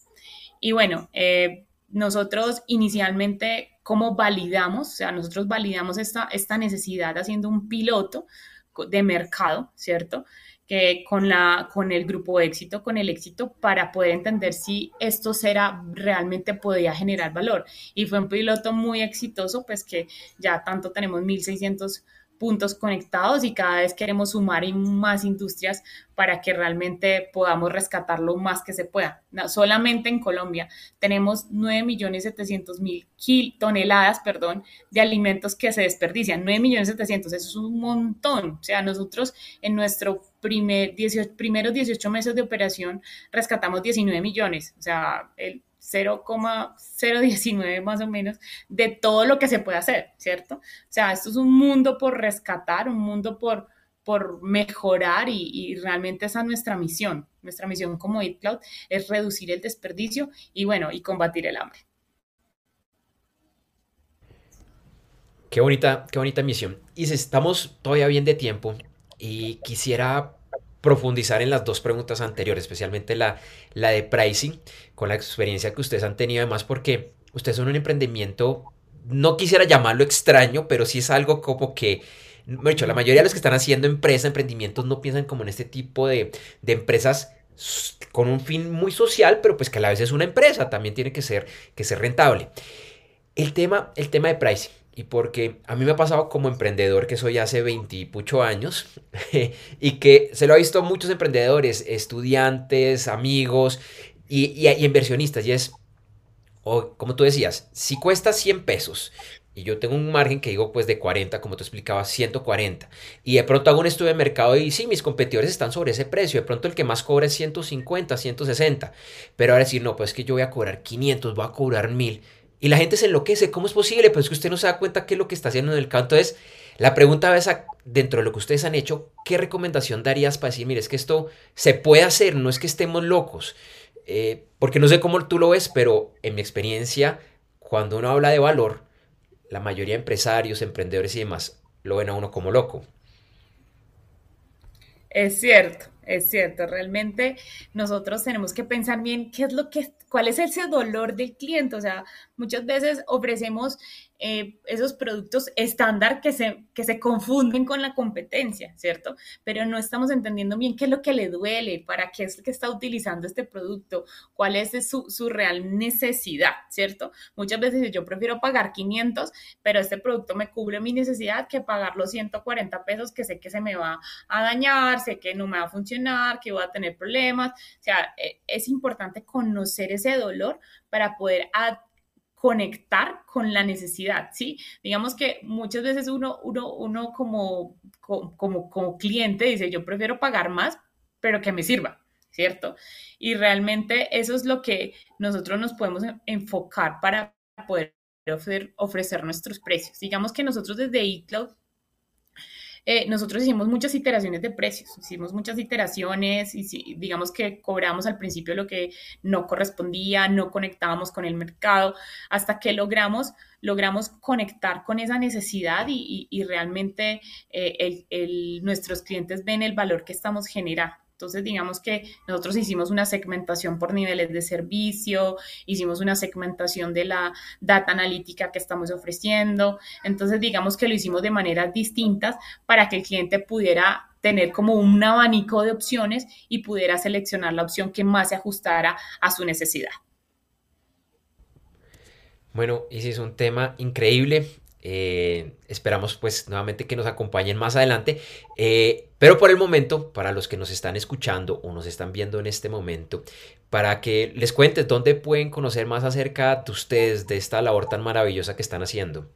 Y bueno, eh, nosotros inicialmente, ¿cómo validamos? O sea, nosotros validamos esta, esta necesidad haciendo un piloto de mercado, ¿cierto? con, la, con el grupo éxito, con el éxito, para poder entender si esto será, realmente podía generar valor. Y fue un piloto muy exitoso, pues que ya tanto tenemos 1.600 puntos conectados y cada vez queremos sumar más industrias para que realmente podamos rescatar lo más que se pueda. solamente en Colombia tenemos 9.700.000 toneladas perdón, de alimentos que se desperdician. 9.700.000, eso es un montón. O sea, nosotros en nuestro primer 18, primeros 18 meses de operación rescatamos 19 millones. O sea, el 0,019 más o menos de todo lo que se puede hacer, ¿cierto? O sea, esto es un mundo por rescatar, un mundo por, por mejorar y, realmente esa es nuestra misión. Nuestra misión como EatCloud es reducir el desperdicio y bueno, y combatir el hambre. Qué bonita, qué bonita misión. Y si estamos todavía bien de tiempo y quisiera profundizar en las dos preguntas anteriores, especialmente la, la de pricing, con la experiencia que ustedes han tenido, además porque ustedes son un emprendimiento, no quisiera llamarlo extraño, pero sí es algo como que, de hecho, la mayoría de los que están haciendo empresas, emprendimientos, no piensan como en este tipo de, de empresas con un fin muy social, pero pues que a la vez es una empresa, también tiene que ser, que ser rentable. El tema, el tema de pricing y porque a mí me ha pasado como emprendedor que soy hace 20 años (laughs) y que se lo ha visto muchos emprendedores, estudiantes, amigos y, inversionistas. Y es, como tú decías, si cuesta 100 pesos y yo tengo un margen que digo pues de 40, como tú explicabas, 140. Y de pronto hago un estudio de mercado y sí, mis competidores están sobre ese precio. De pronto el que más cobra es 150, 160. Pero ahora decir, no, pues que yo voy a cobrar 500, voy a cobrar 1000 y la gente se enloquece. ¿Cómo es posible? Pues que usted no se da cuenta qué es lo que está haciendo en el campo. Entonces, la pregunta es, dentro de lo que ustedes han hecho, ¿qué recomendación darías para decir, mire, es que esto se puede hacer, no es que estemos locos? Eh, porque no sé cómo tú lo ves, pero en mi experiencia, cuando uno habla de valor, la mayoría de empresarios, emprendedores y demás lo ven a uno como loco. Es cierto, es cierto. Realmente nosotros tenemos que pensar bien qué es lo que, cuál es ese dolor del cliente. O sea, muchas veces ofrecemos eh, esos productos estándar que se, que se confunden con la competencia, ¿cierto? Pero no estamos entendiendo bien qué es lo que le duele, para qué es que está utilizando este producto, cuál es su, su real necesidad, ¿cierto? Muchas veces yo prefiero pagar 500, pero este producto me cubre mi necesidad que pagar los 140 pesos que sé que se me va a dañar, sé que no me va a funcionar, que voy a tener problemas. O sea, e, es importante conocer ese dolor para poder conectar con la necesidad, ¿sí? Digamos que muchas veces uno, uno, uno como, como, como cliente dice, yo prefiero pagar más, pero que me sirva, ¿cierto? Y realmente eso es lo que nosotros nos podemos enfocar para poder ofrecer, ofrecer nuestros precios. Digamos que nosotros desde eCloud eh, nosotros hicimos muchas iteraciones de precios, hicimos muchas iteraciones y digamos que cobramos al principio lo que no correspondía, no conectábamos con el mercado, hasta que logramos, logramos conectar con esa necesidad y, realmente eh, nuestros clientes ven el valor que estamos generando. Entonces, digamos que nosotros hicimos una segmentación por niveles de servicio, hicimos una segmentación de la data analítica que estamos ofreciendo. Entonces, digamos que lo hicimos de maneras distintas para que el cliente pudiera tener como un abanico de opciones y pudiera seleccionar la opción que más se ajustara a su necesidad. Bueno, ese es un tema increíble. Eh, esperamos pues nuevamente que nos acompañen más adelante. Eh, pero por el momento, para los que nos están escuchando o nos están viendo en este momento, para que les cuentes dónde pueden conocer más acerca de ustedes, de esta labor tan maravillosa que están haciendo.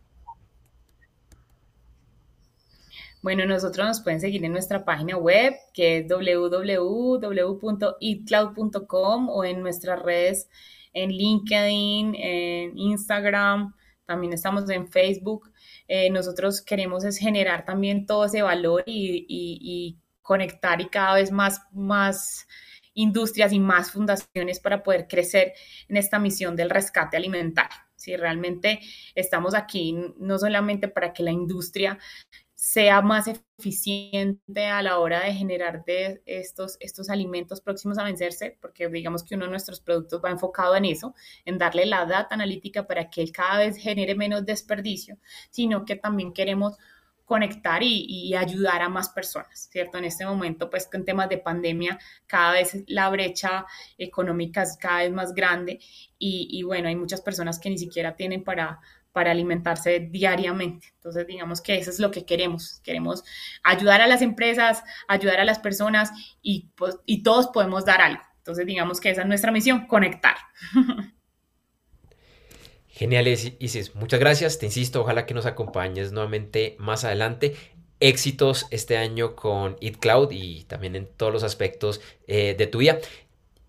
Bueno, nosotros nos pueden seguir en nuestra página web que es www.eatcloud.com o en nuestras redes en LinkedIn, en Instagram, también estamos en Facebook. Eh, nosotros queremos es generar también todo ese valor y, conectar y cada vez más, más industrias y más fundaciones para poder crecer en esta misión del rescate alimentario. Si realmente estamos aquí no solamente para que la industria sea más eficiente a la hora de generar de estos, estos alimentos próximos a vencerse, porque digamos que uno de nuestros productos va enfocado en eso, en darle la data analítica para que él cada vez genere menos desperdicio, sino que también queremos conectar y, ayudar a más personas, ¿cierto? En este momento, pues con temas de pandemia, cada vez la brecha económica es cada vez más grande y, y bueno, hay muchas personas que ni siquiera tienen para, para alimentarse diariamente. Entonces, digamos que eso es lo que queremos. Queremos ayudar a las empresas, ayudar a las personas y, pues, y todos podemos dar algo. Entonces, digamos que esa es nuestra misión, conectar. (laughs) Genial, Isis. Muchas gracias. Te insisto, ojalá que nos acompañes nuevamente más adelante. Éxitos este año con Cloud y también en todos los aspectos eh, de tu vida.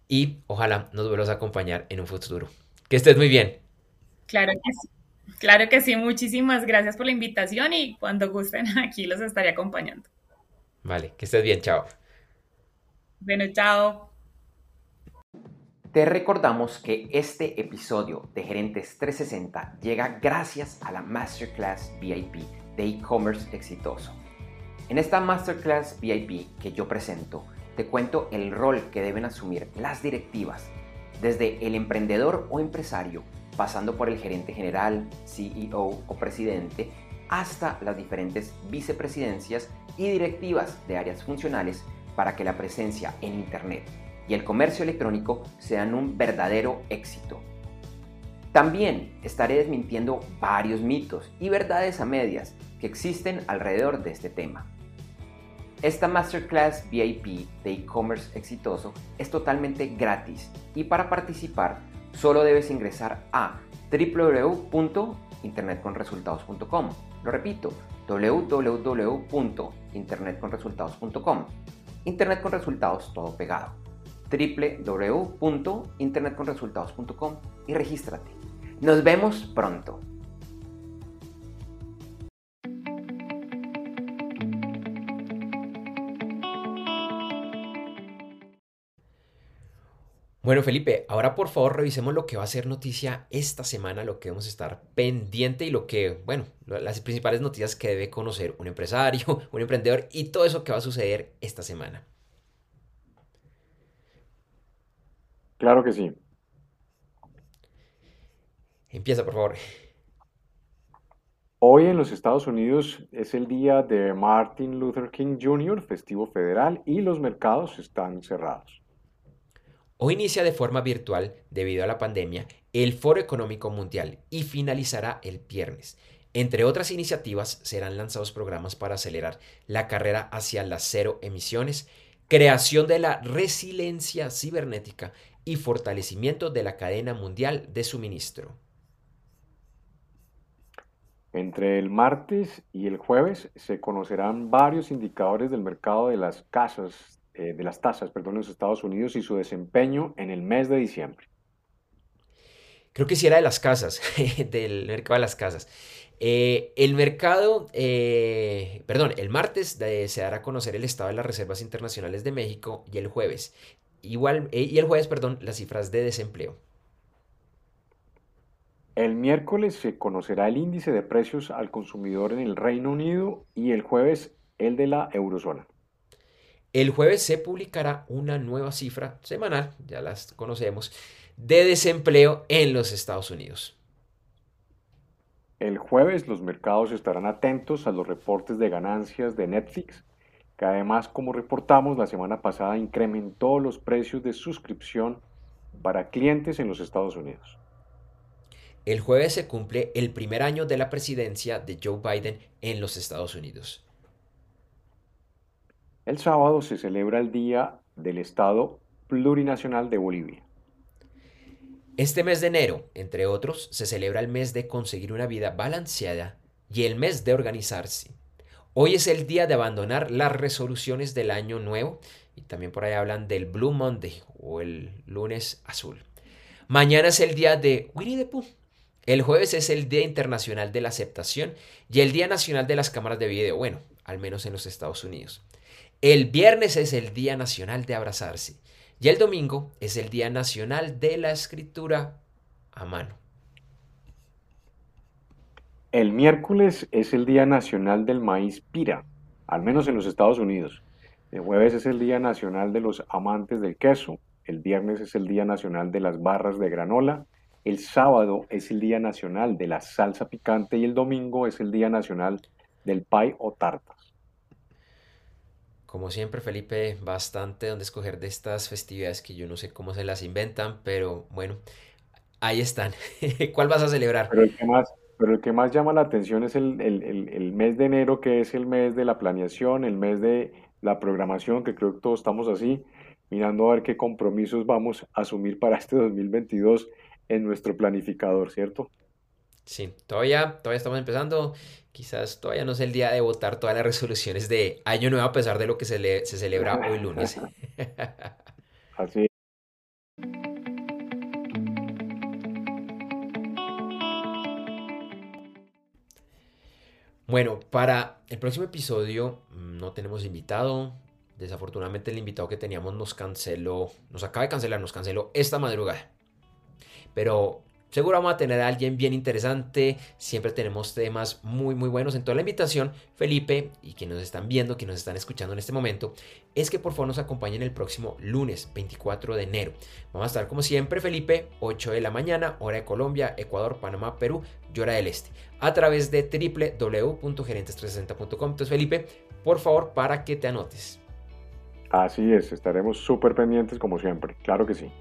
Y ojalá nos vuelvas a acompañar en un futuro. Que estés muy bien. Claro que sí. Claro que sí, muchísimas gracias por la invitación y cuando gusten (laughs) aquí los estaré acompañando. Vale, que estés bien, chao. Bueno, chao. Te recordamos que este episodio de Gerentes 360 llega gracias a la Masterclass VIP de e-commerce exitoso. En esta Masterclass VIP que yo presento, te cuento el rol que deben asumir las directivas, desde el emprendedor o empresario pasando por el gerente general, CEO o presidente, hasta las diferentes vicepresidencias y directivas de áreas funcionales para que la presencia en Internet y el comercio electrónico sean un verdadero éxito. También estaré desmintiendo varios mitos y verdades a medias que existen alrededor de este tema. Esta Masterclass VIP de e-commerce exitoso es totalmente gratis y para participar solo debes ingresar a www.internetconresultados.com. Lo repito, www.internetconresultados.com. Internet con resultados todo pegado. www.internetconresultados.com y regístrate. Nos vemos pronto. Bueno, Felipe, ahora por favor revisemos lo que va a ser noticia esta semana, lo que vamos a estar pendiente y lo que, bueno, las principales noticias que debe conocer un empresario, (laughs) un emprendedor y todo eso que va a suceder esta semana. Claro que sí. Empieza, por favor. Hoy en los Estados Unidos es el día de Martin Luther King Jr., festivo federal, y los mercados están cerrados. Hoy inicia de forma virtual, debido a la pandemia, el Foro Económico Mundial y finalizará el viernes. Entre otras iniciativas serán lanzados programas para acelerar la carrera hacia las cero emisiones, creación de la resiliencia cibernética y fortalecimiento de la cadena mundial de suministro. Entre el martes y el jueves se conocerán varios indicadores del mercado de las casas eh, de las tasas perdón, en los Estados Unidos y su desempeño en el mes de diciembre. Creo que sí era de las casas, (laughs) del mercado de las casas. Eh, el mercado, eh, perdón, el martes se dará a conocer el estado de las reservas internacionales de México y el jueves. Igual, y el jueves, perdón, las cifras de desempleo. El miércoles se conocerá el índice de precios al consumidor en el Reino Unido y el jueves el de la eurozona. El jueves se publicará una nueva cifra semanal, ya las conocemos, de desempleo en los Estados Unidos. El jueves los mercados estarán atentos a los reportes de ganancias de Netflix, que además, como reportamos la semana pasada, incrementó los precios de suscripción para clientes en los Estados Unidos. El jueves se cumple el primer año de la presidencia de Joe Biden en los Estados Unidos. El sábado se celebra el Día del Estado Plurinacional de Bolivia. Este mes de enero, entre otros, se celebra el mes de conseguir una vida balanceada y el mes de organizarse. Hoy es el día de abandonar las resoluciones del año nuevo y también por ahí hablan del Blue Monday o el lunes azul. Mañana es el día de Winnie the Pooh. El jueves es el Día Internacional de la Aceptación y el Día Nacional de las Cámaras de Video, bueno, al menos en los Estados Unidos. El viernes es el Día Nacional de Abrazarse y el domingo es el Día Nacional de la Escritura a mano. El miércoles es el Día Nacional del Maíz Pira, al menos en los Estados Unidos. El jueves es el Día Nacional de los Amantes del Queso. El viernes es el Día Nacional de las Barras de Granola. El sábado es el Día Nacional de la Salsa Picante y el domingo es el Día Nacional del Pie o Tarta. Como siempre, Felipe, bastante donde escoger de estas festividades que yo no sé cómo se las inventan, pero bueno, ahí están. (laughs) ¿Cuál vas a celebrar? Pero el que más, pero el que más llama la atención es el, mes de enero, que es el mes de la planeación, el mes de la programación, que creo que todos estamos así, mirando a ver qué compromisos vamos a asumir para este 2022 en nuestro planificador, ¿cierto? Sí, todavía, todavía estamos empezando. Quizás todavía no es el día de votar todas las resoluciones de Año Nuevo a pesar de lo que se, se celebra hoy lunes. (laughs) Así. Bueno, para el próximo episodio mm, no tenemos invitado. Desafortunadamente el invitado que teníamos nos canceló, nos acaba de cancelar, nos canceló esta madrugada. Pero Seguro vamos a tener a alguien bien interesante. Siempre tenemos temas muy, muy buenos. En toda la invitación, Felipe, y quienes nos están viendo, quienes nos están escuchando en este momento, es que por favor nos acompañen el próximo lunes 24 de enero. Vamos a estar como siempre, Felipe, 8 de la mañana, hora de Colombia, Ecuador, Panamá, Perú y hora del Este, a través de www.gerentes360.com. Entonces, Felipe, por favor, para que te anotes. Así es, estaremos súper pendientes como siempre, claro que sí.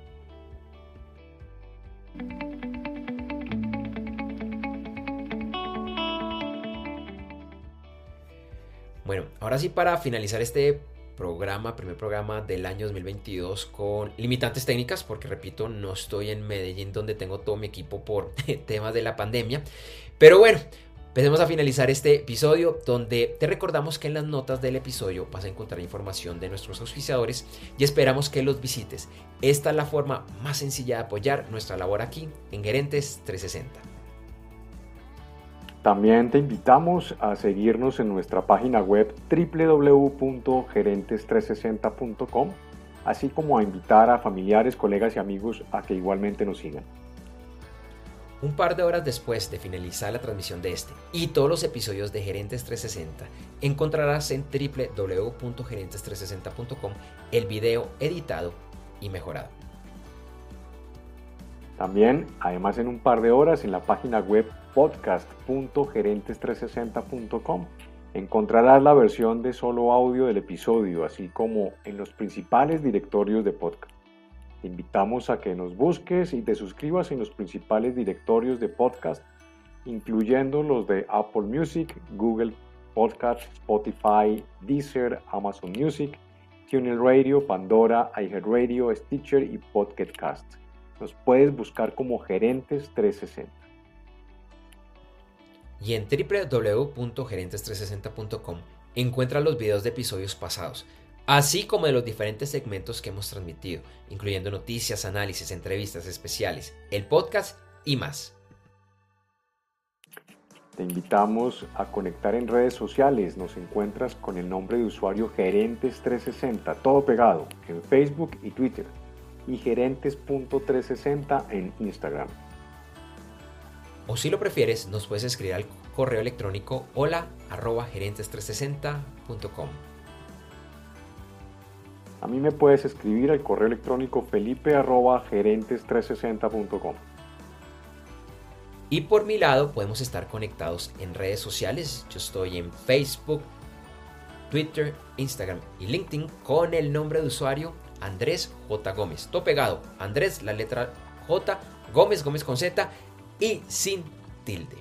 Bueno, ahora sí para finalizar este programa, primer programa del año 2022 con limitantes técnicas, porque repito, no estoy en Medellín donde tengo todo mi equipo por (laughs) temas de la pandemia. Pero bueno, Empecemos a finalizar este episodio donde te recordamos que en las notas del episodio vas a encontrar información de nuestros auspiciadores y esperamos que los visites. Esta es la forma más sencilla de apoyar nuestra labor aquí en Gerentes 360. También te invitamos a seguirnos en nuestra página web www.gerentes360.com, así como a invitar a familiares, colegas y amigos a que igualmente nos sigan. Un par de horas después de finalizar la transmisión de este y todos los episodios de Gerentes 360, encontrarás en www.gerentes360.com el video editado y mejorado. También, además en un par de horas, en la página web podcast.gerentes360.com encontrarás la versión de solo audio del episodio, así como en los principales directorios de podcast. Te invitamos a que nos busques y te suscribas en los principales directorios de podcast, incluyendo los de Apple Music, Google Podcast, Spotify, Deezer, Amazon Music, TuneIn Radio, Pandora, iHeartRadio, Stitcher y Podcast. Nos puedes buscar como Gerentes 360. Y en www.gerentes360.com encuentra los videos de episodios pasados así como de los diferentes segmentos que hemos transmitido, incluyendo noticias, análisis, entrevistas especiales, el podcast y más. Te invitamos a conectar en redes sociales. Nos encuentras con el nombre de usuario Gerentes360, todo pegado, en Facebook y Twitter, y Gerentes.360 en Instagram. O si lo prefieres, nos puedes escribir al correo electrónico hola gerentes360.com. A mí me puedes escribir al correo electrónico felipe.gerentes360.com. Y por mi lado podemos estar conectados en redes sociales. Yo estoy en Facebook, Twitter, Instagram y LinkedIn con el nombre de usuario Andrés J. Gómez. Todo pegado. Andrés, la letra J, Gómez, Gómez con Z y sin tilde.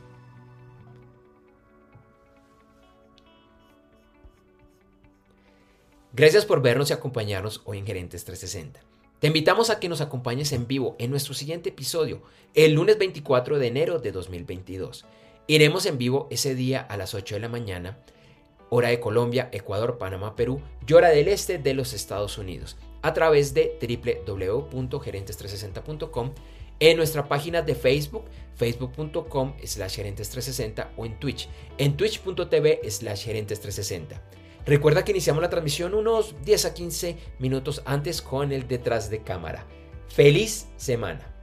Gracias por vernos y acompañarnos hoy en Gerentes 360. Te invitamos a que nos acompañes en vivo en nuestro siguiente episodio, el lunes 24 de enero de 2022. Iremos en vivo ese día a las 8 de la mañana, hora de Colombia, Ecuador, Panamá, Perú y hora del este de los Estados Unidos, a través de www.gerentes360.com, en nuestra página de Facebook, facebook.com slash gerentes360 o en Twitch, en twitch.tv slash gerentes360. Recuerda que iniciamos la transmisión unos 10 a 15 minutos antes con el detrás de cámara. ¡Feliz semana!